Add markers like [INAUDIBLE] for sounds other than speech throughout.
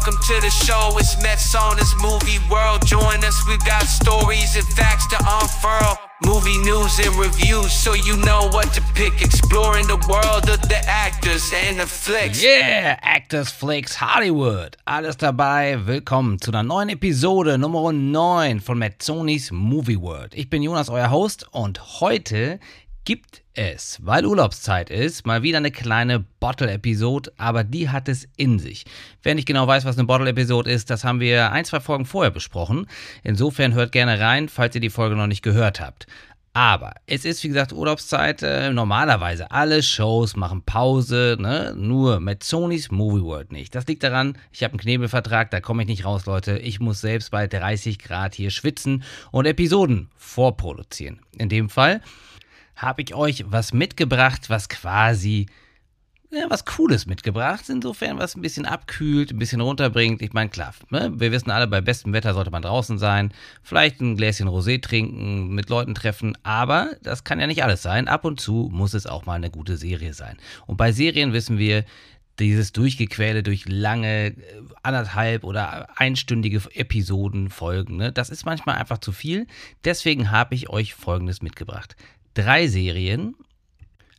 Welcome to the show, it's Mets on this movie world. Join us, we got stories and facts to unfurl. Movie news and reviews, so you know what to pick. Exploring the world of the actors and the flicks. Yeah, Actors Flicks Hollywood. Alles dabei. Willkommen zu einer neuen Episode Nummer 9 von Metzonis Movie World. Ich bin Jonas, euer Host, und heute gibt es, weil Urlaubszeit ist, mal wieder eine kleine Bottle-Episode, aber die hat es in sich. Wer nicht genau weiß, was eine Bottle-Episode ist, das haben wir ein, zwei Folgen vorher besprochen. Insofern hört gerne rein, falls ihr die Folge noch nicht gehört habt. Aber es ist, wie gesagt, Urlaubszeit. Äh, normalerweise alle Shows machen Pause, ne? nur mit Sonys Movie World nicht. Das liegt daran, ich habe einen Knebelvertrag, da komme ich nicht raus, Leute. Ich muss selbst bei 30 Grad hier schwitzen und Episoden vorproduzieren. In dem Fall habe ich euch was mitgebracht, was quasi ja, was Cooles mitgebracht. Insofern, was ein bisschen abkühlt, ein bisschen runterbringt. Ich meine, klar, ne? wir wissen alle, bei bestem Wetter sollte man draußen sein. Vielleicht ein Gläschen Rosé trinken, mit Leuten treffen. Aber das kann ja nicht alles sein. Ab und zu muss es auch mal eine gute Serie sein. Und bei Serien wissen wir, dieses Durchgequäle durch lange, äh, anderthalb oder einstündige Episoden, Folgen, ne? das ist manchmal einfach zu viel. Deswegen habe ich euch Folgendes mitgebracht drei Serien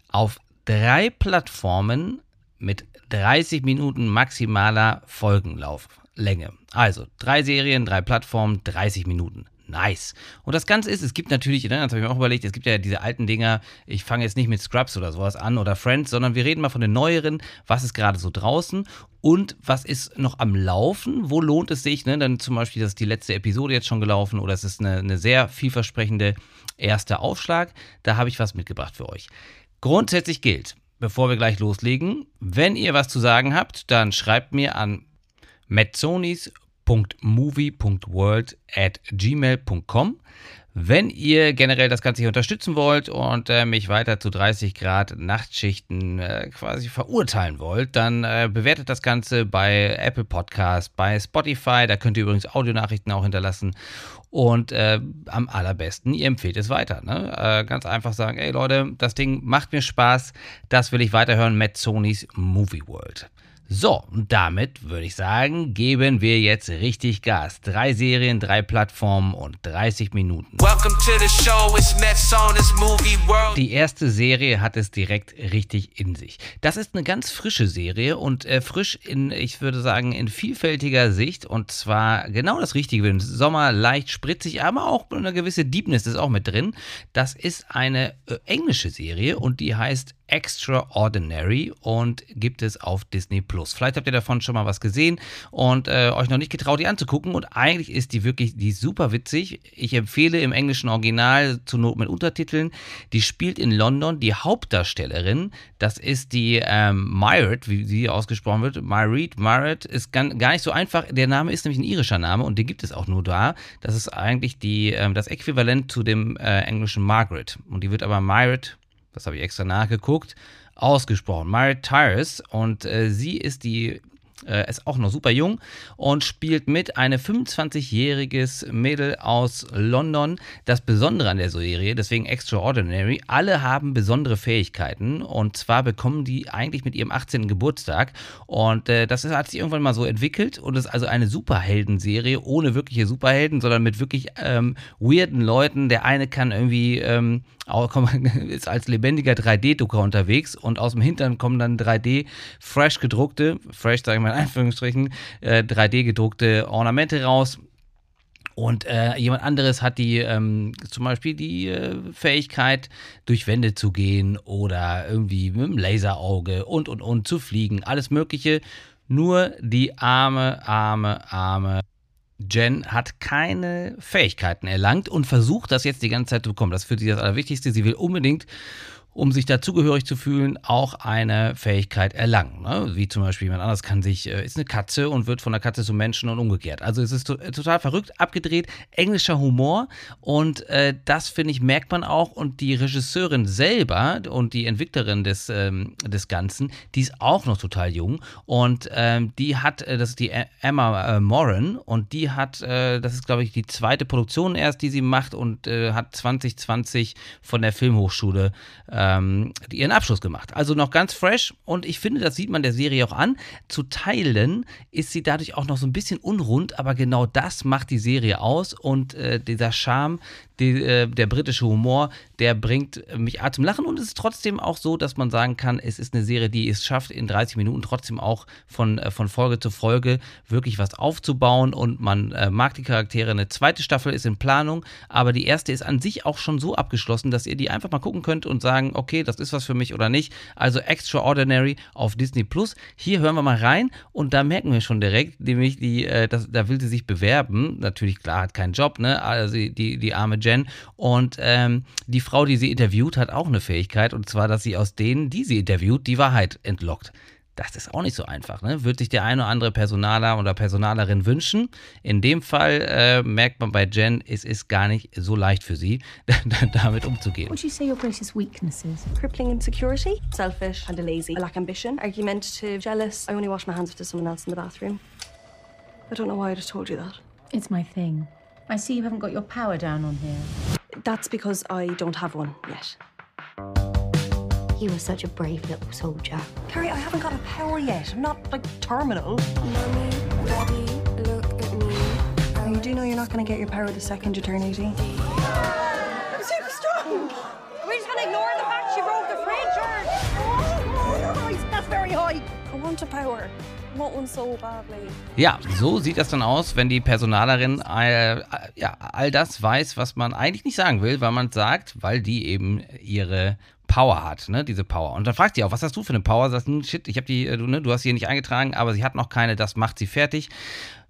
auf drei Plattformen mit 30 Minuten maximaler Folgenlauflänge. Also drei Serien, drei Plattformen, 30 Minuten. Nice. Und das Ganze ist, es gibt natürlich, ne, das habe ich mir auch überlegt, es gibt ja diese alten Dinger, ich fange jetzt nicht mit Scrubs oder sowas an oder Friends, sondern wir reden mal von den neueren, was ist gerade so draußen und was ist noch am Laufen, wo lohnt es sich, ne? dann zum Beispiel, das ist die letzte Episode jetzt schon gelaufen oder es ist eine, eine sehr vielversprechende erste Aufschlag, da habe ich was mitgebracht für euch. Grundsätzlich gilt, bevor wir gleich loslegen, wenn ihr was zu sagen habt, dann schreibt mir an metzonis.movie.world at gmail.com. Wenn ihr generell das Ganze hier unterstützen wollt und äh, mich weiter zu 30 Grad Nachtschichten äh, quasi verurteilen wollt, dann äh, bewertet das Ganze bei Apple Podcast, bei Spotify. Da könnt ihr übrigens Audionachrichten auch hinterlassen. Und äh, am allerbesten, ihr empfehlt es weiter. Ne? Äh, ganz einfach sagen, ey Leute, das Ding macht mir Spaß, das will ich weiterhören mit Sonys Movie World. So, und damit würde ich sagen, geben wir jetzt richtig Gas. Drei Serien, drei Plattformen und 30 Minuten. Show, Die erste Serie hat es direkt richtig in sich. Das ist eine ganz frische Serie und äh, frisch in, ich würde sagen, in vielfältiger Sicht. Und zwar genau das Richtige. Im Sommer leicht spritzig, aber auch eine gewisse Deepness ist auch mit drin. Das ist eine äh, englische Serie und die heißt Extraordinary und gibt es auf Disney Plus. Vielleicht habt ihr davon schon mal was gesehen und äh, euch noch nicht getraut, die anzugucken. Und eigentlich ist die wirklich, die super witzig. Ich empfehle im englischen Original zur Not mit Untertiteln. Die spielt in London. Die Hauptdarstellerin, das ist die ähm, Myred, wie sie ausgesprochen wird. Myreed, Myred ist gar, gar nicht so einfach. Der Name ist nämlich ein irischer Name und den gibt es auch nur da. Das ist eigentlich die, ähm, das Äquivalent zu dem äh, englischen Margaret. Und die wird aber Myred das habe ich extra nachgeguckt, ausgesprochen. Mary Tyrus und äh, sie ist die äh, ist auch noch super jung und spielt mit eine 25-jähriges Mädel aus London. Das Besondere an der Serie, deswegen Extraordinary, alle haben besondere Fähigkeiten und zwar bekommen die eigentlich mit ihrem 18. Geburtstag und äh, das hat sich irgendwann mal so entwickelt und ist also eine Superhelden-Serie ohne wirkliche Superhelden, sondern mit wirklich ähm, weirden Leuten. Der eine kann irgendwie ähm, auch, [LAUGHS] ist als lebendiger 3D-Drucker unterwegs und aus dem Hintern kommen dann 3D fresh gedruckte, fresh sage ich mal in Anführungsstrichen, äh, 3D gedruckte Ornamente raus. Und äh, jemand anderes hat die ähm, zum Beispiel die äh, Fähigkeit, durch Wände zu gehen oder irgendwie mit dem Laserauge und und und zu fliegen. Alles Mögliche. Nur die arme, arme, arme Jen hat keine Fähigkeiten erlangt und versucht das jetzt die ganze Zeit zu bekommen. Das ist für sie das Allerwichtigste. Sie will unbedingt um sich dazugehörig zu fühlen, auch eine Fähigkeit erlangen. Ne? Wie zum Beispiel jemand anderes kann sich, äh, ist eine Katze und wird von der Katze zum Menschen und umgekehrt. Also es ist to total verrückt, abgedreht, englischer Humor und äh, das, finde ich, merkt man auch und die Regisseurin selber und die Entwicklerin des, ähm, des Ganzen, die ist auch noch total jung und ähm, die hat, äh, das ist die Emma äh, Moran und die hat, äh, das ist glaube ich die zweite Produktion erst, die sie macht und äh, hat 2020 von der Filmhochschule äh, ähm, ihren Abschluss gemacht. Also noch ganz fresh und ich finde, das sieht man der Serie auch an. Zu Teilen ist sie dadurch auch noch so ein bisschen unrund, aber genau das macht die Serie aus und äh, dieser Charme, die, äh, der britische Humor, der bringt mich A zum Lachen und es ist trotzdem auch so, dass man sagen kann, es ist eine Serie, die es schafft, in 30 Minuten trotzdem auch von, äh, von Folge zu Folge wirklich was aufzubauen und man äh, mag die Charaktere. Eine zweite Staffel ist in Planung, aber die erste ist an sich auch schon so abgeschlossen, dass ihr die einfach mal gucken könnt und sagen, okay, das ist was für mich oder nicht. Also Extraordinary auf Disney Plus. Hier hören wir mal rein und da merken wir schon direkt, nämlich die, äh, das, da will sie sich bewerben. Natürlich, klar, hat keinen Job, ne? Also die, die arme Jen Jen. Und ähm, die Frau, die sie interviewt, hat auch eine Fähigkeit, und zwar, dass sie aus denen, die sie interviewt, die Wahrheit entlockt. Das ist auch nicht so einfach, ne? Würde sich der eine oder andere Personaler oder Personalerin wünschen. In dem Fall äh, merkt man bei Jen, es ist gar nicht so leicht für sie, [LAUGHS] damit umzugehen. What would you say your greatest weaknesses? Crippling insecurity, selfish, and a lazy. I lack ambition, argumentative, jealous. I only wash my hands if there's someone else in the bathroom. I don't know why I just told you that. It's my thing. I see you haven't got your power down on here. That's because I don't have one yet. You were such a brave little soldier. Carrie, I haven't got a power yet. I'm not, like, terminal. Mommy, Daddy, look at me. You do know you're not going to get your power the second you turn 18? I'm super strong! We're just going to ignore the fact she broke the fridge, or... Oh, oh that's very high. I want a power. Ja, so sieht das dann aus, wenn die Personalerin all, ja, all das weiß, was man eigentlich nicht sagen will, weil man sagt, weil die eben ihre Power hat, ne, diese Power. Und dann fragt sie auch, was hast du für eine Power? Sagst du, shit, ich habe die, du, ne, du hast sie hier nicht eingetragen, aber sie hat noch keine, das macht sie fertig.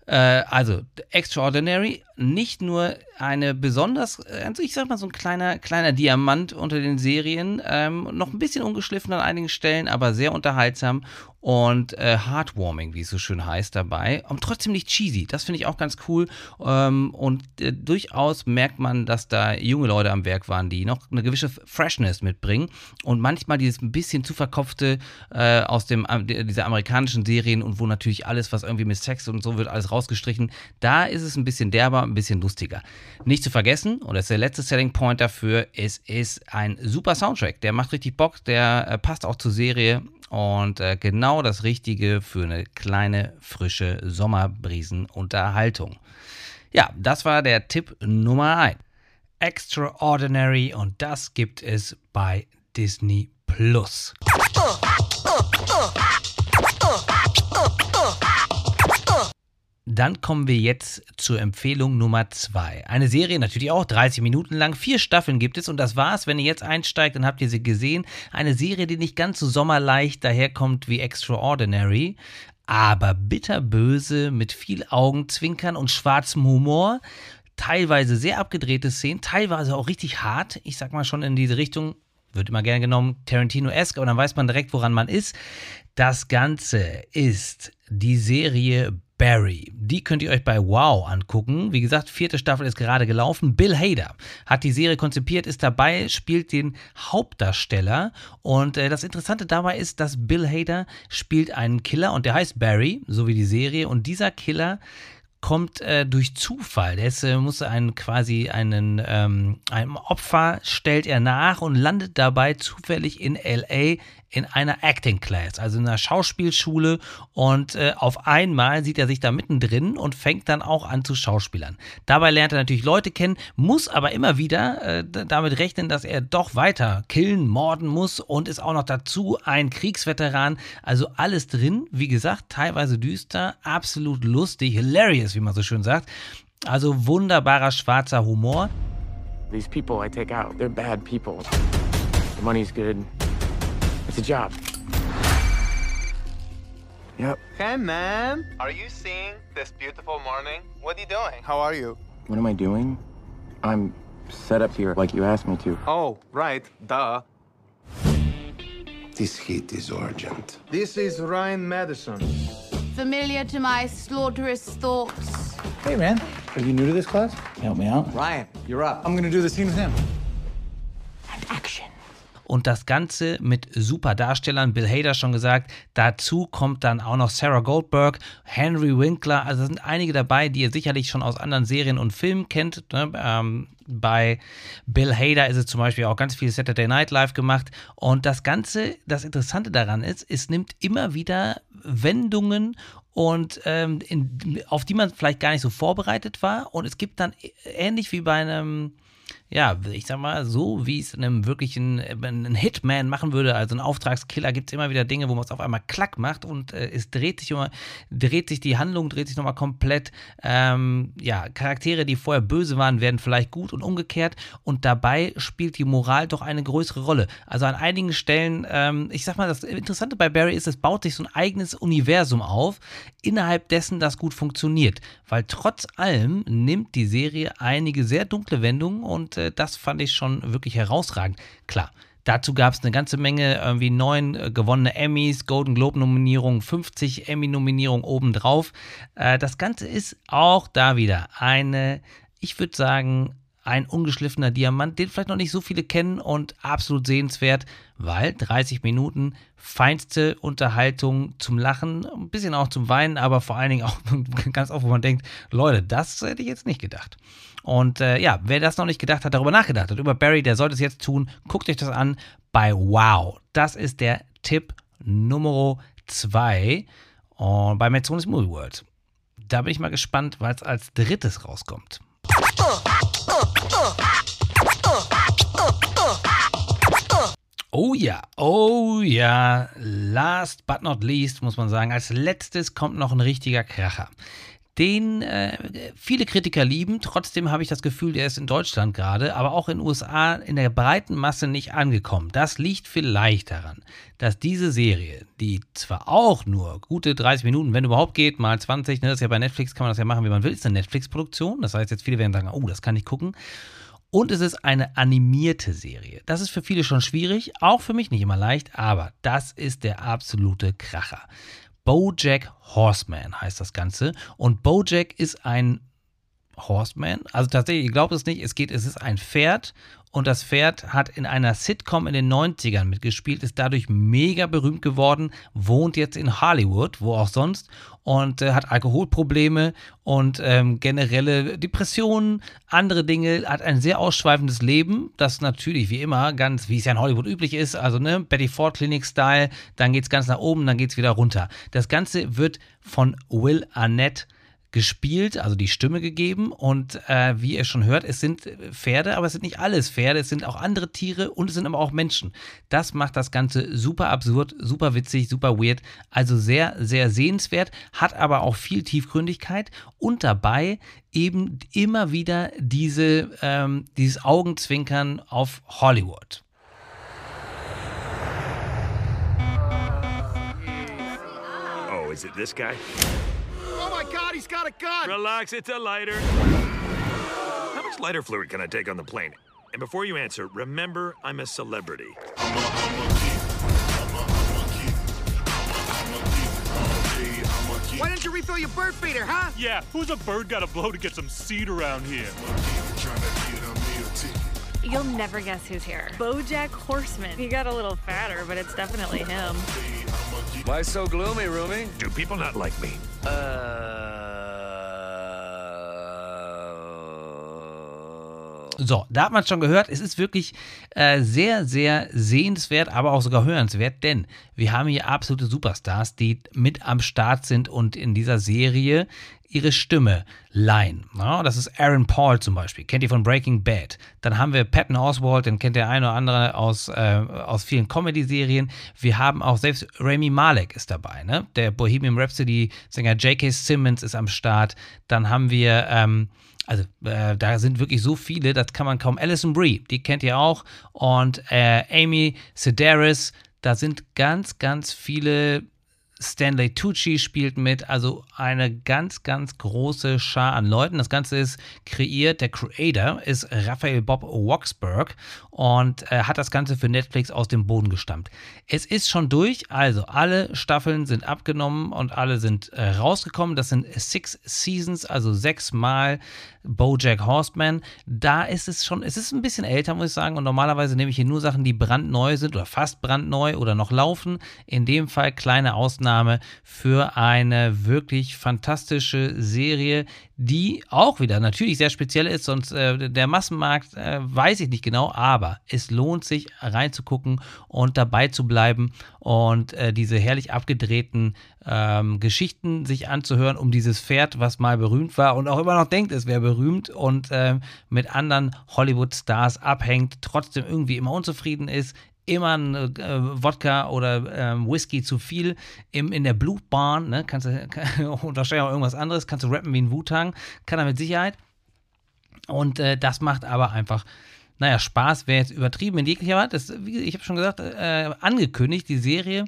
Äh, also, Extraordinary, nicht nur eine besonders, also ich sag mal so ein kleiner, kleiner Diamant unter den Serien, ähm, noch ein bisschen ungeschliffen an einigen Stellen, aber sehr unterhaltsam und äh, heartwarming, wie es so schön heißt dabei. Und trotzdem nicht cheesy. Das finde ich auch ganz cool. Ähm, und äh, durchaus merkt man, dass da junge Leute am Werk waren, die noch eine gewisse Freshness mitbringen. Und manchmal dieses ein bisschen zu verkopfte äh, aus dem, äh, dieser amerikanischen Serien und wo natürlich alles, was irgendwie mit Sex und so wird, alles rausgestrichen. Da ist es ein bisschen derber, ein bisschen lustiger. Nicht zu vergessen, und das ist der letzte Selling Point dafür, es ist ein super Soundtrack. Der macht richtig Bock, der äh, passt auch zur Serie und äh, genau das Richtige für eine kleine, frische Sommerbriesenunterhaltung. Ja, das war der Tipp Nummer 1. Extraordinary und das gibt es bei Disney Plus. Dann kommen wir jetzt zur Empfehlung Nummer zwei. Eine Serie natürlich auch 30 Minuten lang. Vier Staffeln gibt es und das war's. Wenn ihr jetzt einsteigt, dann habt ihr sie gesehen. Eine Serie, die nicht ganz so sommerleicht daherkommt wie Extraordinary, aber bitterböse mit viel Augenzwinkern und schwarzem Humor. Teilweise sehr abgedrehte Szenen, teilweise auch richtig hart. Ich sag mal schon in diese Richtung. Wird immer gerne genommen, Tarantino-esque, aber dann weiß man direkt, woran man ist. Das Ganze ist die Serie Barry. Die könnt ihr euch bei Wow angucken. Wie gesagt, vierte Staffel ist gerade gelaufen. Bill Hader hat die Serie konzipiert, ist dabei, spielt den Hauptdarsteller. Und äh, das Interessante dabei ist, dass Bill Hader spielt einen Killer und der heißt Barry, so wie die Serie. Und dieser Killer kommt äh, durch Zufall. Der ist, äh, muss einen quasi einen ähm, einem Opfer stellt er nach und landet dabei zufällig in LA in einer Acting Class, also in einer Schauspielschule und äh, auf einmal sieht er sich da mittendrin und fängt dann auch an zu Schauspielern. Dabei lernt er natürlich Leute kennen, muss aber immer wieder äh, damit rechnen, dass er doch weiter killen, morden muss und ist auch noch dazu ein Kriegsveteran. Also alles drin, wie gesagt, teilweise düster, absolut lustig, hilarious, wie man so schön sagt. Also wunderbarer schwarzer Humor. These people I take out, they're bad people. The money's good. It's a job. Yep. Hey, man. Are you seeing this beautiful morning? What are you doing? How are you? What am I doing? I'm set up here like you asked me to. Oh, right. Duh. This heat is urgent. This is Ryan Madison. Familiar to my slaughterous thoughts. Hey, man. Are you new to this class? Help me out. Ryan, you're up. I'm gonna do the scene with him. Und das Ganze mit super Darstellern. Bill Hader schon gesagt. Dazu kommt dann auch noch Sarah Goldberg, Henry Winkler. Also sind einige dabei, die ihr sicherlich schon aus anderen Serien und Filmen kennt. Ne? Ähm, bei Bill Hader ist es zum Beispiel auch ganz viel Saturday Night Live gemacht. Und das Ganze, das Interessante daran ist, es nimmt immer wieder Wendungen und ähm, in, auf die man vielleicht gar nicht so vorbereitet war. Und es gibt dann ähnlich wie bei einem ja, ich sag mal, so wie es einem wirklichen ein Hitman machen würde, also ein Auftragskiller, gibt es immer wieder Dinge, wo man es auf einmal klack macht und äh, es dreht sich immer, dreht sich die Handlung, dreht sich nochmal komplett. Ähm, ja, Charaktere, die vorher böse waren, werden vielleicht gut und umgekehrt und dabei spielt die Moral doch eine größere Rolle. Also an einigen Stellen, ähm, ich sag mal, das Interessante bei Barry ist, es baut sich so ein eigenes Universum auf, innerhalb dessen das gut funktioniert, weil trotz allem nimmt die Serie einige sehr dunkle Wendungen und äh, das fand ich schon wirklich herausragend. Klar, Dazu gab es eine ganze Menge, irgendwie neun äh, gewonnene Emmys, Golden Globe-Nominierungen, 50 Emmy-Nominierungen obendrauf. Äh, das Ganze ist auch da wieder eine, ich würde sagen, ein ungeschliffener Diamant, den vielleicht noch nicht so viele kennen und absolut sehenswert, weil 30 Minuten feinste Unterhaltung zum Lachen, ein bisschen auch zum Weinen, aber vor allen Dingen auch [LAUGHS] ganz oft, wo man denkt, Leute, das hätte ich jetzt nicht gedacht. Und äh, ja, wer das noch nicht gedacht hat, darüber nachgedacht hat, über Barry, der sollte es jetzt tun. Guckt euch das an bei Wow. Das ist der Tipp Nummer 2 und bei Metzonis Movie World. Da bin ich mal gespannt, es als drittes rauskommt. Oh ja, oh ja, last but not least muss man sagen, als letztes kommt noch ein richtiger Kracher den äh, viele Kritiker lieben. Trotzdem habe ich das Gefühl, der ist in Deutschland gerade, aber auch in den USA in der breiten Masse nicht angekommen. Das liegt vielleicht daran, dass diese Serie, die zwar auch nur gute 30 Minuten, wenn überhaupt geht, mal 20, ne, das ist ja bei Netflix, kann man das ja machen, wie man will, ist eine Netflix-Produktion. Das heißt, jetzt viele werden sagen, oh, das kann ich gucken. Und es ist eine animierte Serie. Das ist für viele schon schwierig, auch für mich nicht immer leicht, aber das ist der absolute Kracher. Bojack Horseman heißt das Ganze. Und Bojack ist ein Horseman. Also tatsächlich, ihr glaubt es nicht, es geht, es ist ein Pferd und das Pferd hat in einer Sitcom in den 90ern mitgespielt, ist dadurch mega berühmt geworden, wohnt jetzt in Hollywood, wo auch sonst, und äh, hat Alkoholprobleme und ähm, generelle Depressionen, andere Dinge, hat ein sehr ausschweifendes Leben, das natürlich wie immer ganz, wie es ja in Hollywood üblich ist, also ne, Betty Ford Clinic Style, dann geht es ganz nach oben, dann geht es wieder runter. Das Ganze wird von Will Arnett gespielt, also die Stimme gegeben. Und äh, wie ihr schon hört, es sind Pferde, aber es sind nicht alles Pferde, es sind auch andere Tiere und es sind aber auch Menschen. Das macht das Ganze super absurd, super witzig, super weird. Also sehr, sehr sehenswert, hat aber auch viel Tiefgründigkeit und dabei eben immer wieder diese, ähm, dieses Augenzwinkern auf Hollywood. Oh, is it this guy? Oh my god, he's got a gun! Relax, it's a lighter. How much lighter fluid can I take on the plane? And before you answer, remember I'm a celebrity. Why didn't you refill your bird feeder, huh? Yeah, who's a bird got to blow to get some seed around here? You'll never guess who's here. Bojack Horseman. He got a little fatter, but it's definitely him. Why so gloomy, Rumi? Do people not like me? So, da hat man es schon gehört. Es ist wirklich äh, sehr, sehr sehenswert, aber auch sogar hörenswert, denn wir haben hier absolute Superstars, die mit am Start sind und in dieser Serie ihre Stimme leihen. Ja, das ist Aaron Paul zum Beispiel, kennt ihr von Breaking Bad. Dann haben wir Patton Oswalt, den kennt der eine oder andere aus, äh, aus vielen Comedy-Serien. Wir haben auch selbst Rami Malek ist dabei, ne? Der Bohemian Rhapsody-Sänger J.K. Simmons ist am Start. Dann haben wir ähm, also äh, da sind wirklich so viele, das kann man kaum. Alison Brie, die kennt ihr auch. Und äh, Amy Sedaris, da sind ganz, ganz viele Stanley Tucci spielt mit, also eine ganz, ganz große Schar an Leuten. Das Ganze ist kreiert, der Creator ist Raphael Bob Waksberg und äh, hat das Ganze für Netflix aus dem Boden gestammt. Es ist schon durch, also alle Staffeln sind abgenommen und alle sind äh, rausgekommen. Das sind Six Seasons, also sechs Mal Bojack Horseman. Da ist es schon, es ist ein bisschen älter, muss ich sagen. Und normalerweise nehme ich hier nur Sachen, die brandneu sind oder fast brandneu oder noch laufen. In dem Fall kleine Ausnahme für eine wirklich fantastische Serie, die auch wieder natürlich sehr speziell ist. Sonst äh, der Massenmarkt äh, weiß ich nicht genau, aber es lohnt sich reinzugucken und dabei zu bleiben und äh, diese herrlich abgedrehten ähm, Geschichten sich anzuhören um dieses Pferd, was mal berühmt war und auch immer noch denkt, es wäre berühmt und ähm, mit anderen Hollywood-Stars abhängt, trotzdem irgendwie immer unzufrieden ist, immer ein äh, Wodka oder ähm, Whisky zu viel im, in der Blutbahn, ne? Kannst du, [LAUGHS] kann, wahrscheinlich auch irgendwas anderes, kannst du rappen wie ein Wu-Tang, kann er mit Sicherheit. Und äh, das macht aber einfach naja, Spaß wäre jetzt übertrieben in jeglicher Art. Das, ich habe schon gesagt, äh, angekündigt, die Serie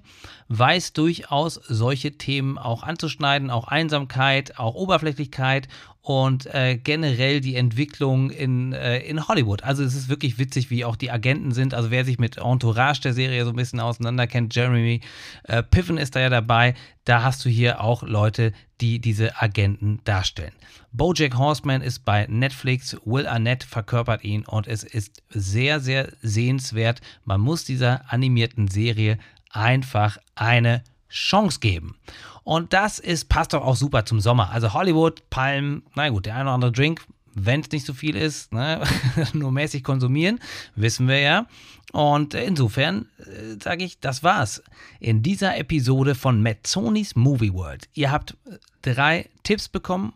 weiß durchaus solche Themen auch anzuschneiden, auch Einsamkeit, auch Oberflächlichkeit und äh, generell die Entwicklung in, äh, in Hollywood. Also es ist wirklich witzig, wie auch die Agenten sind. Also wer sich mit Entourage der Serie so ein bisschen auseinander kennt, Jeremy äh, Piven ist da ja dabei. Da hast du hier auch Leute, die diese Agenten darstellen. Bojack Horseman ist bei Netflix, Will Arnett verkörpert ihn und es ist sehr, sehr sehenswert. Man muss dieser animierten Serie einfach eine Chance geben. Und das ist, passt doch auch super zum Sommer. Also Hollywood, Palmen, na gut, der eine oder andere Drink, wenn es nicht so viel ist, ne, [LAUGHS] nur mäßig konsumieren, wissen wir ja. Und insofern äh, sage ich, das war's in dieser Episode von Mazzonis Movie World. Ihr habt äh, drei Tipps bekommen,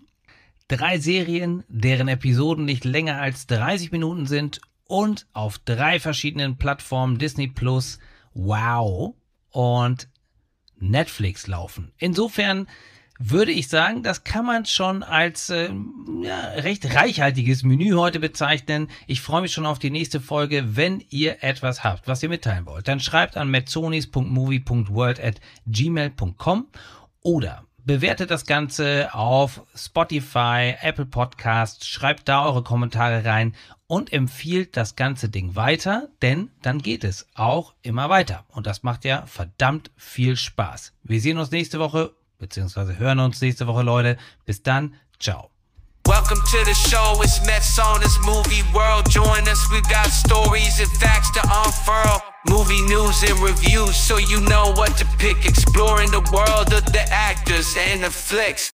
drei Serien, deren Episoden nicht länger als 30 Minuten sind und auf drei verschiedenen Plattformen Disney Plus, Wow und Netflix laufen. Insofern würde ich sagen, das kann man schon als äh, ja, recht reichhaltiges Menü heute bezeichnen. Ich freue mich schon auf die nächste Folge. Wenn ihr etwas habt, was ihr mitteilen wollt, dann schreibt an metzonis.movie.world gmail.com oder bewertet das Ganze auf Spotify, Apple Podcasts, schreibt da eure Kommentare rein und empfiehlt das ganze Ding weiter, denn dann geht es auch immer weiter. Und das macht ja verdammt viel Spaß. Wir sehen uns nächste Woche, beziehungsweise hören uns nächste Woche, Leute. Bis dann, ciao. Welcome to the show, it's Mets on this movie world. Join us, we've got stories and facts to unfurl. Movie news and reviews, so you know what to pick. Exploring the world of the actors and the flicks.